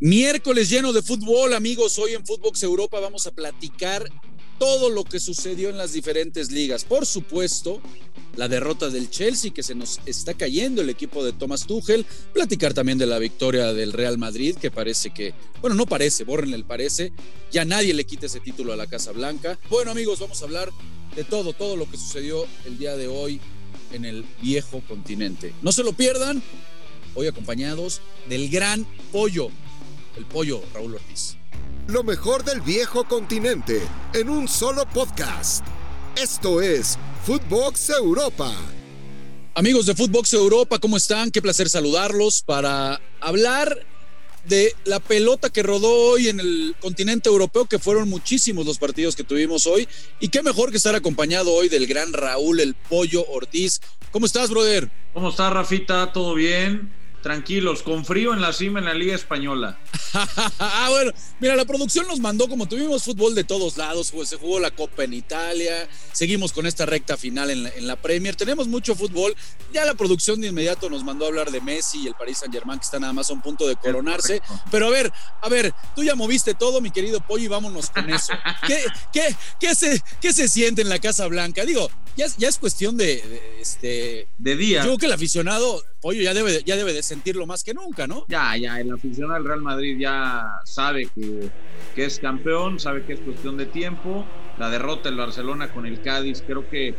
Miércoles lleno de fútbol, amigos. Hoy en Footbox Europa vamos a platicar todo lo que sucedió en las diferentes ligas. Por supuesto, la derrota del Chelsea, que se nos está cayendo el equipo de Thomas Tuchel. Platicar también de la victoria del Real Madrid, que parece que, bueno, no parece, borren el parece. Ya nadie le quita ese título a la Casa Blanca. Bueno, amigos, vamos a hablar de todo, todo lo que sucedió el día de hoy en el viejo continente. No se lo pierdan. Hoy acompañados del gran pollo el pollo Raúl Ortiz. Lo mejor del viejo continente en un solo podcast. Esto es Footbox Europa. Amigos de Footbox Europa, ¿cómo están? Qué placer saludarlos para hablar de la pelota que rodó hoy en el continente europeo, que fueron muchísimos los partidos que tuvimos hoy. Y qué mejor que estar acompañado hoy del gran Raúl, el pollo Ortiz. ¿Cómo estás, brother? ¿Cómo estás, Rafita? ¿Todo bien? Tranquilos, con frío en la cima en la Liga Española. ah, bueno, mira, la producción nos mandó, como tuvimos fútbol de todos lados, pues se jugó la Copa en Italia, seguimos con esta recta final en la, Premier, tenemos mucho fútbol. Ya la producción de inmediato nos mandó a hablar de Messi y el Paris Saint Germain, que está nada más a un punto de coronarse. Pero a ver, a ver, tú ya moviste todo, mi querido Pollo, y vámonos con eso. ¿Qué, qué, qué, se, qué se siente en la Casa Blanca? Digo, ya, ya es cuestión de, este. De día. Yo creo que el aficionado, Pollo, ya debe, ya debe de sentirlo más que nunca, ¿no? Ya, ya, el aficionado del Real Madrid ya sabe que, que es campeón, sabe que es cuestión de tiempo. La derrota del Barcelona con el Cádiz creo que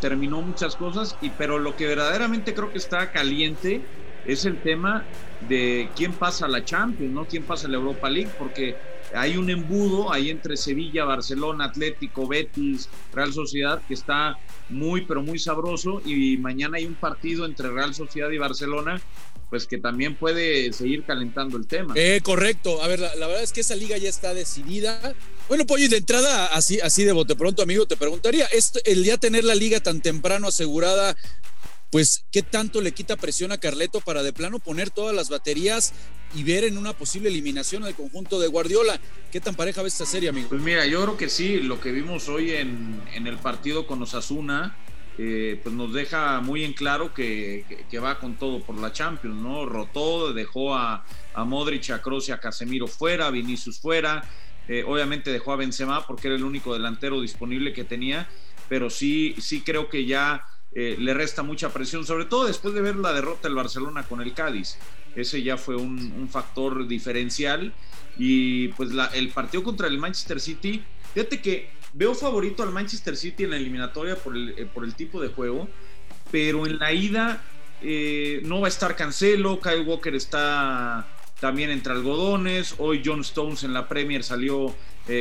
terminó muchas cosas, y, pero lo que verdaderamente creo que está caliente es el tema de quién pasa la Champions, ¿no? Quién pasa la Europa League, porque hay un embudo ahí entre Sevilla, Barcelona, Atlético, Betis, Real Sociedad que está muy, pero muy sabroso. Y mañana hay un partido entre Real Sociedad y Barcelona pues que también puede seguir calentando el tema. Eh, correcto. A ver, la, verdad es que esa liga ya está decidida. Bueno, Pollo, y de entrada, así, así de bote pronto, amigo, te preguntaría, ¿el ya tener la liga tan temprano asegurada pues qué tanto le quita presión a Carleto para de plano poner todas las baterías y ver en una posible eliminación al conjunto de Guardiola. ¿Qué tan pareja ves esta serie, amigo? Pues mira, yo creo que sí, lo que vimos hoy en, el partido con Osasuna, eh, pues nos deja muy en claro que, va con todo por la Champions, ¿no? Rotó, dejó a, a Modric, a Kroos a Casemiro fuera, a Vinicius fuera, eh, obviamente dejó a Benzema porque era el único delantero disponible que tenía, pero sí, sí creo que ya eh, le resta mucha presión, sobre todo después de ver la derrota del Barcelona con el Cádiz. Ese ya fue un, factor diferencial. Y pues el partido contra el Manchester City, fíjate que veo favorito al Manchester City en la eliminatoria por el, eh, por el tipo de juego, pero en la ida eh, no va a estar Cancelo, Kyle Walker está también entre algodones, hoy John Stones en la Premier salió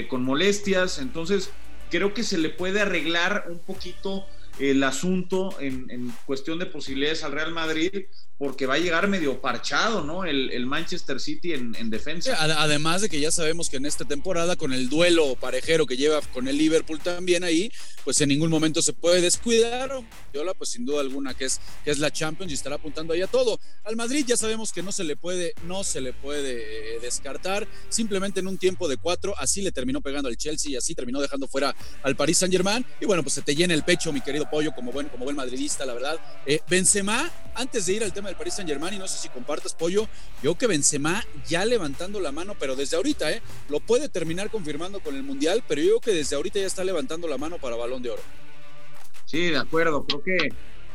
con molestias, entonces creo que se le puede arreglar un poquito el asunto en, cuestión de posibilidades al Real Madrid, porque va a llegar medio parchado, ¿no? El, Manchester City en, defensa. Además de que ya sabemos que en esta temporada, con el duelo parejero que lleva con el Liverpool también ahí, pues en ningún momento se puede descuidar. Viola, pues sin duda alguna que es, que es la Champions y estará apuntando ahí a todo. Al Madrid ya sabemos que no se le puede, no se le puede eh, descartar. Simplemente en un tiempo de cuatro, así le terminó pegando al Chelsea y así terminó dejando fuera al Paris Saint Germain. Y bueno, pues se te llena el pecho, mi querido pollo, como buen, como buen madridista, la verdad. Eh, Benzema, antes de ir al tema del Paris Saint Germain y no sé si compartas pollo, yo que Benzema ya levantando la mano, pero desde ahorita, ¿eh? Lo puede terminar confirmando con el Mundial, pero yo creo que desde ahorita ya está levantando la mano para Balón de Oro. Sí, de acuerdo, creo que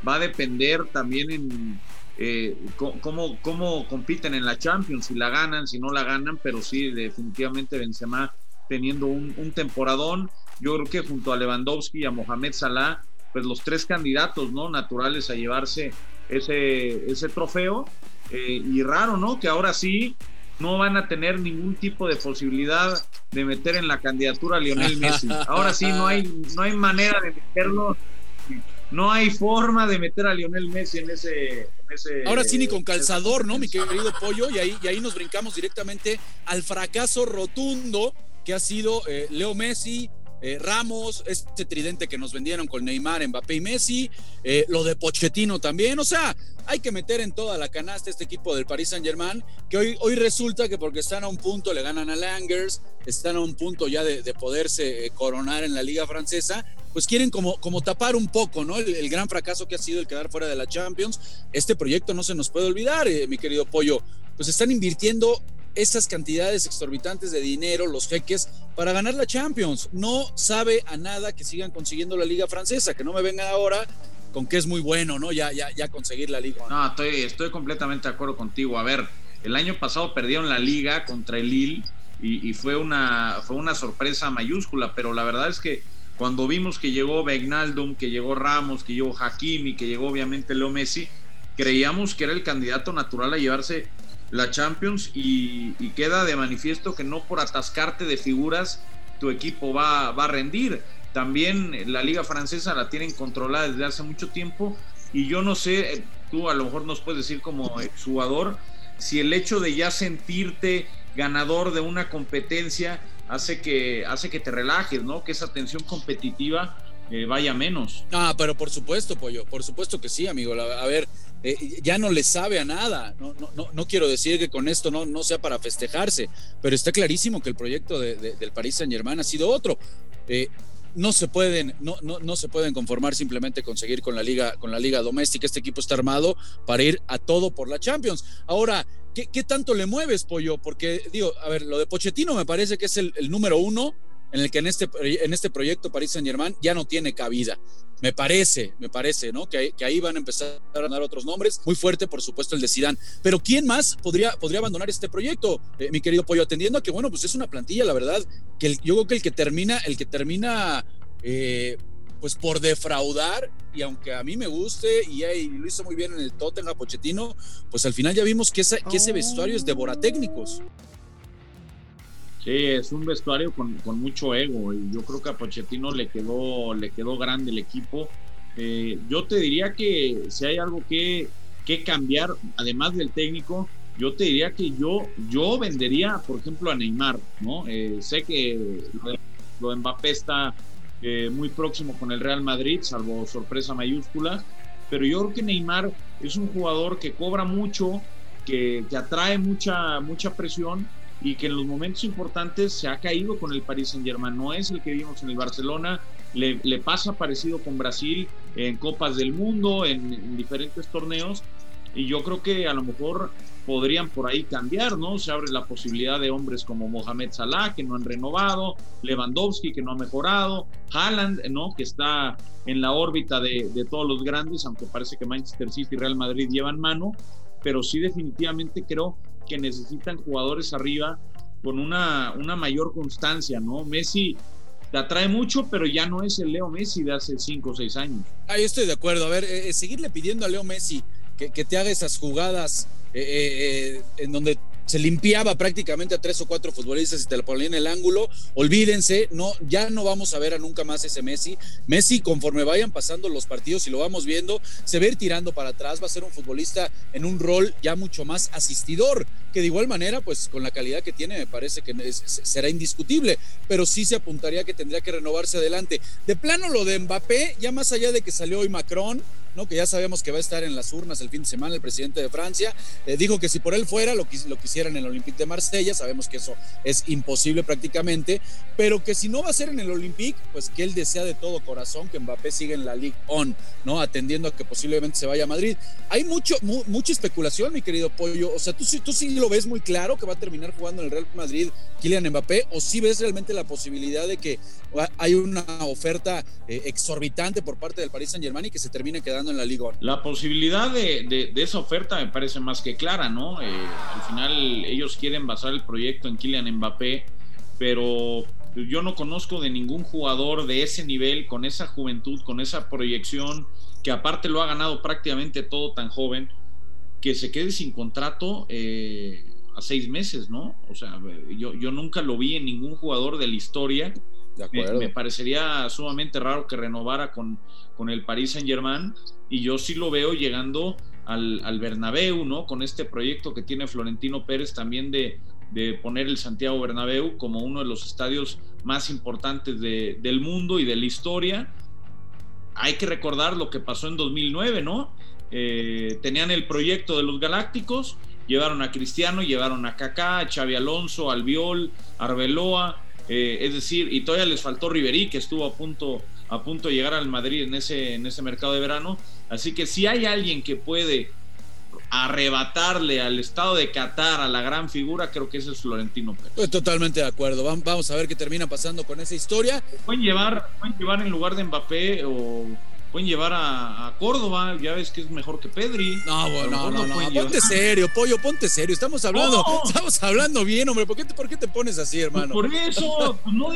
va a depender también en eh, cómo, cómo compiten en la Champions, si la ganan, si no la ganan, pero sí, definitivamente Benzema teniendo un, un temporadón. Yo creo que junto a Lewandowski y a Mohamed Salah, pues los tres candidatos, ¿no? Naturales a llevarse ese, ese trofeo. Eh, y raro, ¿no? Que ahora sí no van a tener ningún tipo de posibilidad de meter en la candidatura a Lionel Messi. Ahora sí no hay, no hay manera de meterlo. No hay forma de meter a Lionel Messi en ese, Ahora sí ni con calzador, ¿no, mi querido Pollo? Y ahí, y ahí nos brincamos directamente al fracaso rotundo que ha sido eh, Leo Messi, eh, Ramos, este tridente que nos vendieron con Neymar, Mbappé y Messi, eh, lo de Pochettino también, o sea, hay que meter en toda la canasta este equipo del Paris Saint Germain, que hoy, hoy resulta que porque están a un punto le ganan a Langers, están a un punto ya de, poderse eh, coronar en la liga francesa, pues quieren como, como tapar un poco, ¿no? El, gran fracaso que ha sido el quedar fuera de la Champions. Este proyecto no se nos puede olvidar, mi querido Pollo, pues están invirtiendo esas cantidades exorbitantes de dinero, los jeques, para ganar la Champions. No sabe a nada que sigan consiguiendo la liga francesa, que no me vengan ahora con que es muy bueno, ¿no? Ya, ya, ya conseguir la liga. No, estoy, estoy completamente de acuerdo contigo. A ver, el año pasado perdieron la liga contra el Lille y, fue, una, fue una sorpresa mayúscula, pero la verdad es que cuando vimos que llegó Begnaldum, que llegó Ramos, que llegó Hakimi, que llegó obviamente Leo Messi, creíamos que era el candidato natural a llevarse la Champions y, queda de manifiesto que no por atascarte de figuras tu equipo va, va a rendir. También la liga francesa la tienen controlada desde hace mucho tiempo y yo no sé, tú a lo mejor nos puedes decir como jugador, si el hecho de ya sentirte ganador de una competencia hace que, hace que te relajes, ¿no? Que esa tensión competitiva eh, vaya menos. Ah, pero por supuesto, Pollo, por supuesto que sí, amigo. A ver, eh, ya no le sabe a nada. No, no, no, quiero decir que con esto no, no sea para festejarse, pero está clarísimo que el proyecto del París Saint Germain ha sido otro. Eh, no se pueden, no, no, no se pueden conformar simplemente con seguir con la liga, con la liga doméstica. Este equipo está armado para ir a todo por la Champions. Ahora, ¿qué, tanto le mueves, Pollo? Porque, digo, a ver, lo de Pochettino me parece que es el, número uno en el que en este, en este proyecto París Saint Germain ya no tiene cabida. Me parece, me parece, ¿no? Que, que, ahí van a empezar a dar otros nombres. Muy fuerte, por supuesto, el de Sidán. Pero ¿quién más podría, podría abandonar este proyecto, eh, mi querido Pollo? Atendiendo a que, bueno, pues es una plantilla, la verdad, que yo creo que el que termina, el que termina eh, pues por defraudar, y aunque a mí me guste y, lo hizo muy bien en el Tottenham Pochettino, pues al final ya vimos que, que ese vestuario es de técnicos. Sí, es un vestuario con, mucho ego y yo creo que a Pochettino le quedó, le quedó grande el equipo. Eh, yo te diría que si hay algo que, que cambiar, además del técnico, yo te diría que yo, yo vendería, por ejemplo, a Neymar, ¿no? Eh, sé que lo de Mbappé está eh, muy próximo con el Real Madrid, salvo sorpresa mayúscula. Pero yo creo que Neymar es un jugador que cobra mucho, que, que atrae mucha, mucha presión y que en los momentos importantes se ha caído con el Paris Saint Germain. No es el que vimos en el Barcelona, le, le pasa parecido con Brasil en Copas del Mundo, en, en, diferentes torneos. Y yo creo que a lo mejor podrían por ahí cambiar, ¿no? Se abre la posibilidad de hombres como Mohamed Salah, que no han renovado, Lewandowski, que no ha mejorado, Haaland, ¿no? Que está en la órbita de, todos los grandes, aunque parece que Manchester City y Real Madrid llevan mano, pero sí definitivamente creo que necesitan jugadores arriba con una, una mayor constancia, ¿no? Messi te atrae mucho, pero ya no es el Leo Messi de hace 5 o 6 años. Ahí estoy de acuerdo. A ver, eh, seguirle pidiendo a Leo Messi que, que te haga esas jugadas eh, eh, en donde se limpiaba prácticamente a tres o cuatro futbolistas y te lo ponían en el ángulo. Olvídense, no, ya no vamos a ver a nunca más ese Messi. Messi, conforme vayan pasando los partidos y lo vamos viendo, se ve ir tirando para atrás, va a ser un futbolista en un rol ya mucho más asistidor, que de igual manera, pues con la calidad que tiene, me parece que será indiscutible, pero sí se apuntaría que tendría que renovarse adelante. De plano lo de Mbappé, ya más allá de que salió hoy Macron, que ya sabemos que va a estar en las urnas el fin de semana el presidente de Francia, eh, dijo que si por él fuera lo, lo quisiera en el Olympique de Marsella, sabemos que eso es imposible prácticamente, pero que si no va a ser en el Olympique, pues que él desea de todo corazón que Mbappé siga en la Ligue On, ¿no? atendiendo a que posiblemente se vaya a Madrid. Hay mucho, mucha especulación, mi querido Pollo, o sea, ¿tú, tú sí lo ves muy claro que va a terminar jugando en el Real Madrid Kylian Mbappé, o sí ves realmente la posibilidad de que hay una oferta eh, exorbitante por parte del Paris Saint Germain y que se termine quedando en la liga. La posibilidad de, esa oferta me parece más que clara, ¿no? Eh, al final ellos quieren basar el proyecto en Kylian Mbappé, pero yo no conozco de ningún jugador de ese nivel, con esa juventud, con esa proyección, que aparte lo ha ganado prácticamente todo tan joven, que se quede sin contrato eh, a seis meses, ¿no? O sea, yo, yo nunca lo vi en ningún jugador de la historia me, parecería sumamente raro que renovara con, con el Paris Saint Germain y yo sí lo veo llegando al, al Bernabéu, ¿no? Con este proyecto que tiene Florentino Pérez también de, de poner el Santiago Bernabéu como uno de los estadios más importantes de, del mundo y de la historia. Hay que recordar lo que pasó en 2009, ¿no? Eh, tenían el proyecto de los Galácticos, llevaron a Cristiano, llevaron a Kaká, a Xavi Alonso, Albiol, Arbeloa, eh, es decir, y todavía les faltó Riverí, que estuvo a punto, a punto de llegar al Madrid en ese, en ese mercado de verano. Así que si hay alguien que puede arrebatarle al estado de Qatar a la gran figura, creo que ese es Florentino Pérez. Estoy totalmente de acuerdo. Vamos a ver qué termina pasando con esa historia. Pueden llevar, pueden llevar en lugar de Mbappé o pueden llevar a, Córdoba, ya ves que es mejor que Pedri. No, bueno, no, no, ponte serio, pollo, ponte serio. Estamos hablando, estamos hablando bien, hombre. ¿Por qué, te, ¿Por qué te pones así, hermano? por eso, pues no,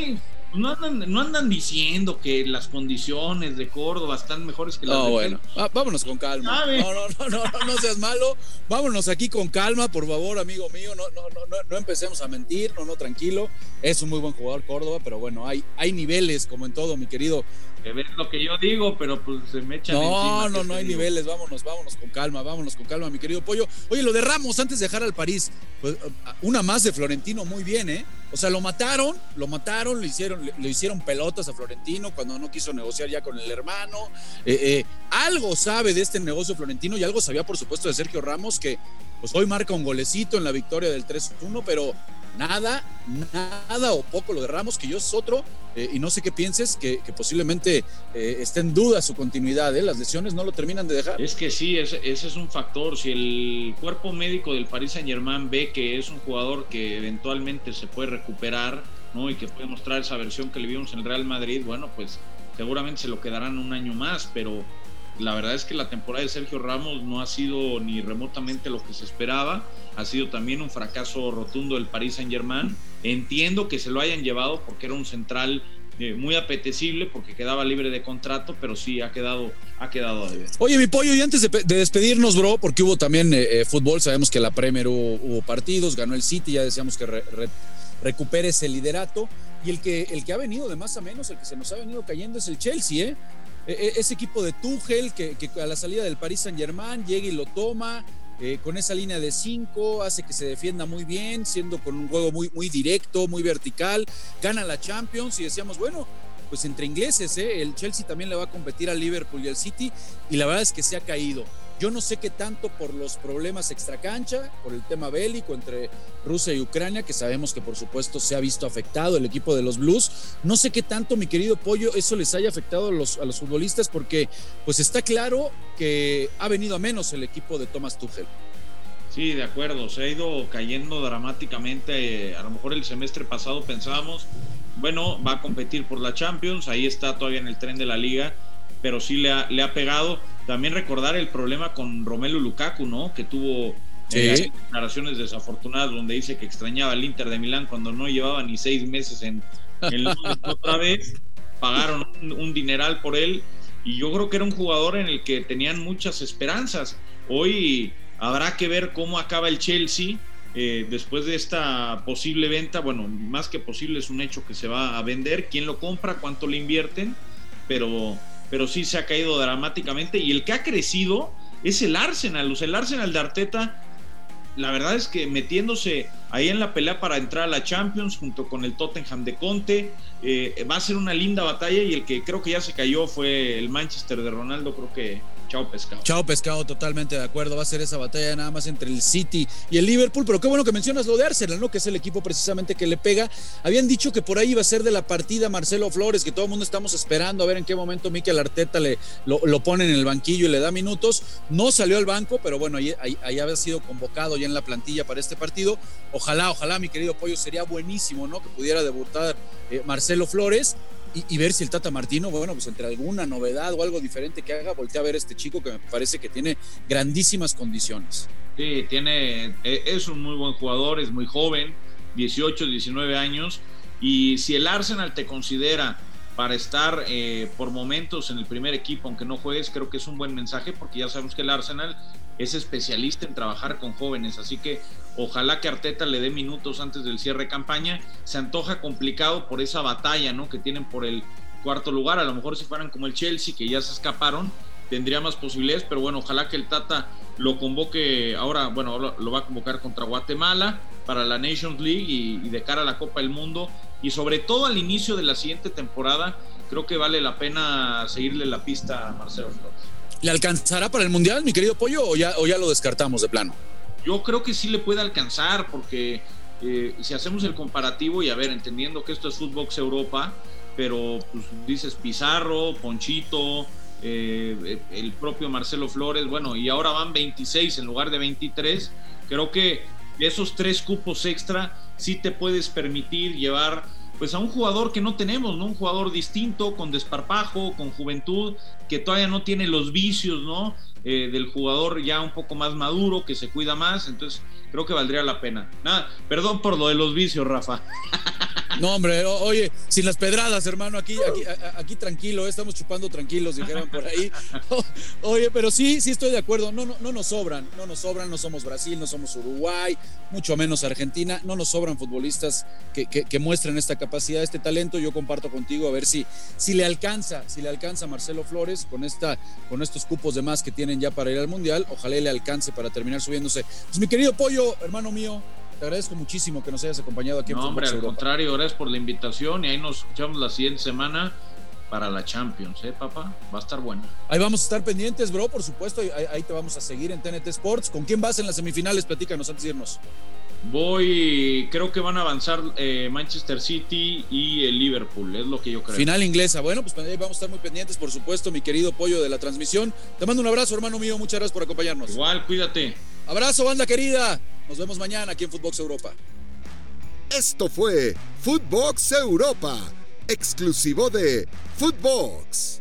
no andan, no andan diciendo que las condiciones de Córdoba están mejores que las no, de bueno, vámonos con calma. No, no, no, no, no, seas malo. Vámonos aquí con calma, por favor, amigo mío. No, no, no, no, empecemos a mentir, no, no, tranquilo. Es un muy buen jugador Córdoba, pero bueno, hay, hay niveles, como en todo, mi querido. Que ves lo que yo digo, pero pues se me echan No, no, no hay niveles. Vámonos, vámonos con calma, vámonos con calma, mi querido Pollo. Oye, lo de Ramos, antes de dejar al París, pues una más de Florentino, muy bien, ¿eh? O sea, lo mataron, lo mataron, le hicieron, le, hicieron pelotas a Florentino cuando no quiso negociar ya con el hermano. Eh, eh, algo sabe de este negocio Florentino y algo sabía, por supuesto, de Sergio Ramos, que pues hoy marca un golecito en la victoria del 3-1, pero nada, nada o poco lo de Ramos, que yo es otro, eh, y no sé qué pienses, que, posiblemente eh, esté en duda su continuidad, ¿eh? las lesiones no lo terminan de dejar. Es que sí, ese, es un factor. Si el cuerpo médico del Paris Saint Germain ve que es un jugador que eventualmente se puede recuperar, ¿no? Y que puede mostrar esa versión que le vimos en el Real Madrid, bueno, pues seguramente se lo quedarán un año más, pero la verdad es que la temporada de Sergio Ramos no ha sido ni remotamente lo que se esperaba. Ha sido también un fracaso rotundo del Paris Saint Germain. Entiendo que se lo hayan llevado porque era un central eh, muy apetecible porque quedaba libre de contrato, pero sí ha quedado, ha quedado Oye, mi pollo, y antes de, despedirnos, bro, porque hubo también eh, eh, fútbol, sabemos que la Premier hubo, partidos, ganó el City, ya decíamos que recupere ese liderato. Y el que, el que ha venido de más a menos, el que se nos ha venido cayendo es el Chelsea, ¿eh? E, e, ese equipo de Tuchel que, a la salida del Paris Saint Germain llega y lo toma. Eh, con esa línea de cinco, hace que se defienda muy bien, siendo con un juego muy, muy directo, muy vertical, gana la Champions y decíamos, bueno, pues entre ingleses, ¿eh? el Chelsea también le va a competir al Liverpool y al City y la verdad es que se ha caído. Yo no sé qué tanto por los problemas extracancha, por el tema bélico entre Rusia y Ucrania, que sabemos que por supuesto se ha visto afectado el equipo de los Blues. No sé qué tanto, mi querido Pollo, eso les haya afectado a los, a los futbolistas, porque pues está claro que ha venido a menos el equipo de Thomas Tuchel. Sí, de acuerdo, se ha ido cayendo dramáticamente. A lo mejor el semestre pasado pensábamos, bueno, va a competir por la Champions, ahí está todavía en el tren de la liga, pero sí le ha, le ha pegado. También recordar el problema con Romelu Lukaku, ¿no? Que tuvo eh, declaraciones desafortunadas donde dice que extrañaba al Inter de Milán cuando no llevaba ni seis meses en, en otra vez. Pagaron un, dineral por él y yo creo que era un jugador en el que tenían muchas esperanzas. Hoy habrá que ver cómo acaba el Chelsea eh, después de esta posible venta. Bueno, más que posible es un hecho que se va a vender. ¿Quién lo compra? ¿Cuánto le invierten? Pero pero sí se ha caído dramáticamente. Y el que ha crecido es el Arsenal. O sea, el Arsenal de Arteta, la verdad es que metiéndose ahí en la pelea para entrar a la Champions junto con el Tottenham de Conte, eh, va a ser una linda batalla. Y el que creo que ya se cayó fue el Manchester de Ronaldo. Creo que Chao pescado. Chao pescado, totalmente de acuerdo. Va a ser esa batalla nada más entre el City y el Liverpool. Pero qué bueno que mencionas lo de Arsenal, ¿no? Que es el equipo precisamente que le pega. Habían dicho que por ahí iba a ser de la partida Marcelo Flores, que todo el mundo estamos esperando a ver en qué momento Mikel Arteta le, lo, pone en el banquillo y le da minutos. No salió al banco, pero bueno, ahí, había sido convocado ya en la plantilla para este partido. Ojalá, ojalá, mi querido Pollo, sería buenísimo, ¿no? Que pudiera debutar eh, Marcelo Flores y, ver si el Tata Martino, bueno, pues entre alguna novedad o algo diferente que haga, voltea a ver a este chico que me parece que tiene grandísimas condiciones. Sí, tiene, e, es un muy buen jugador, es muy joven, 18, 19 años, y si el Arsenal te considera para estar eh, por momentos en el primer equipo, aunque no juegues, creo que es un buen mensaje porque ya sabemos que el Arsenal es especialista en trabajar con jóvenes, así que Ojalá que Arteta le dé minutos antes del cierre de campaña. Se antoja complicado por esa batalla ¿no? que tienen por el cuarto lugar. A lo mejor si fueran como el Chelsea, que ya se escaparon, tendría más posibilidades, pero bueno, ojalá que el Tata lo convoque ahora, bueno, lo va a convocar contra Guatemala para la Nations League y, de cara a la Copa del Mundo y sobre todo al inicio de la siguiente temporada, creo que vale la pena seguirle la pista a Marcelo. ¿Le alcanzará para el Mundial, mi querido Pollo, o ya, o ya lo descartamos de plano? Yo creo que sí le puede alcanzar porque eh, si hacemos el comparativo y a ver, entendiendo que esto es Footbox Europa, pero pues dices Pizarro, Ponchito, eh, el propio Marcelo Flores, bueno, y ahora van 26 en lugar de 23. Creo que esos tres cupos extra sí te puedes permitir llevar pues a un jugador que no tenemos, ¿no? Un jugador distinto, con desparpajo, con juventud, que todavía no tiene los vicios, ¿no? Eh, del jugador ya un poco más maduro, que se cuida más, entonces creo que valdría la pena. Nada, perdón por lo de los vicios, Rafa. No, hombre, oye, sin las pedradas, hermano, aquí, aquí, aquí tranquilo, eh, estamos chupando tranquilos, dijeron por ahí. Oye, pero sí, sí estoy de acuerdo, no, no, no nos sobran, no nos sobran, no somos Brasil, no somos Uruguay, mucho menos Argentina, no nos sobran futbolistas que, que, muestren esta capacidad, este talento. Yo comparto contigo a ver si, si le alcanza, si le alcanza Marcelo Flores con, esta, con estos cupos de más que tienen ya para ir al Mundial, ojalá le alcance para terminar subiéndose. Pues mi querido Pollo, hermano mío, te agradezco muchísimo que nos hayas acompañado aquí en No, hombre, al contrario, gracias por la invitación y ahí nos escuchamos la siguiente semana para la Champions, ¿eh, papá? Va a estar bueno. Ahí vamos a estar pendientes, bro, por supuesto. Ahí, te vamos a seguir en TNT Sports. ¿Con quién vas en las semifinales? Platícanos antes de irnos. Voy, creo que van a avanzar eh, Manchester City y el Liverpool, es lo que yo creo. Final inglesa. Bueno, pues ahí vamos a estar muy pendientes, por supuesto, mi querido pollo de la transmisión. Te mando un abrazo, hermano mío. Muchas gracias por acompañarnos. Igual, cuídate. Abrazo, banda querida. Nos vemos mañana aquí en Footbox Europa. Esto fue Footbox Europa, exclusivo de Footbox.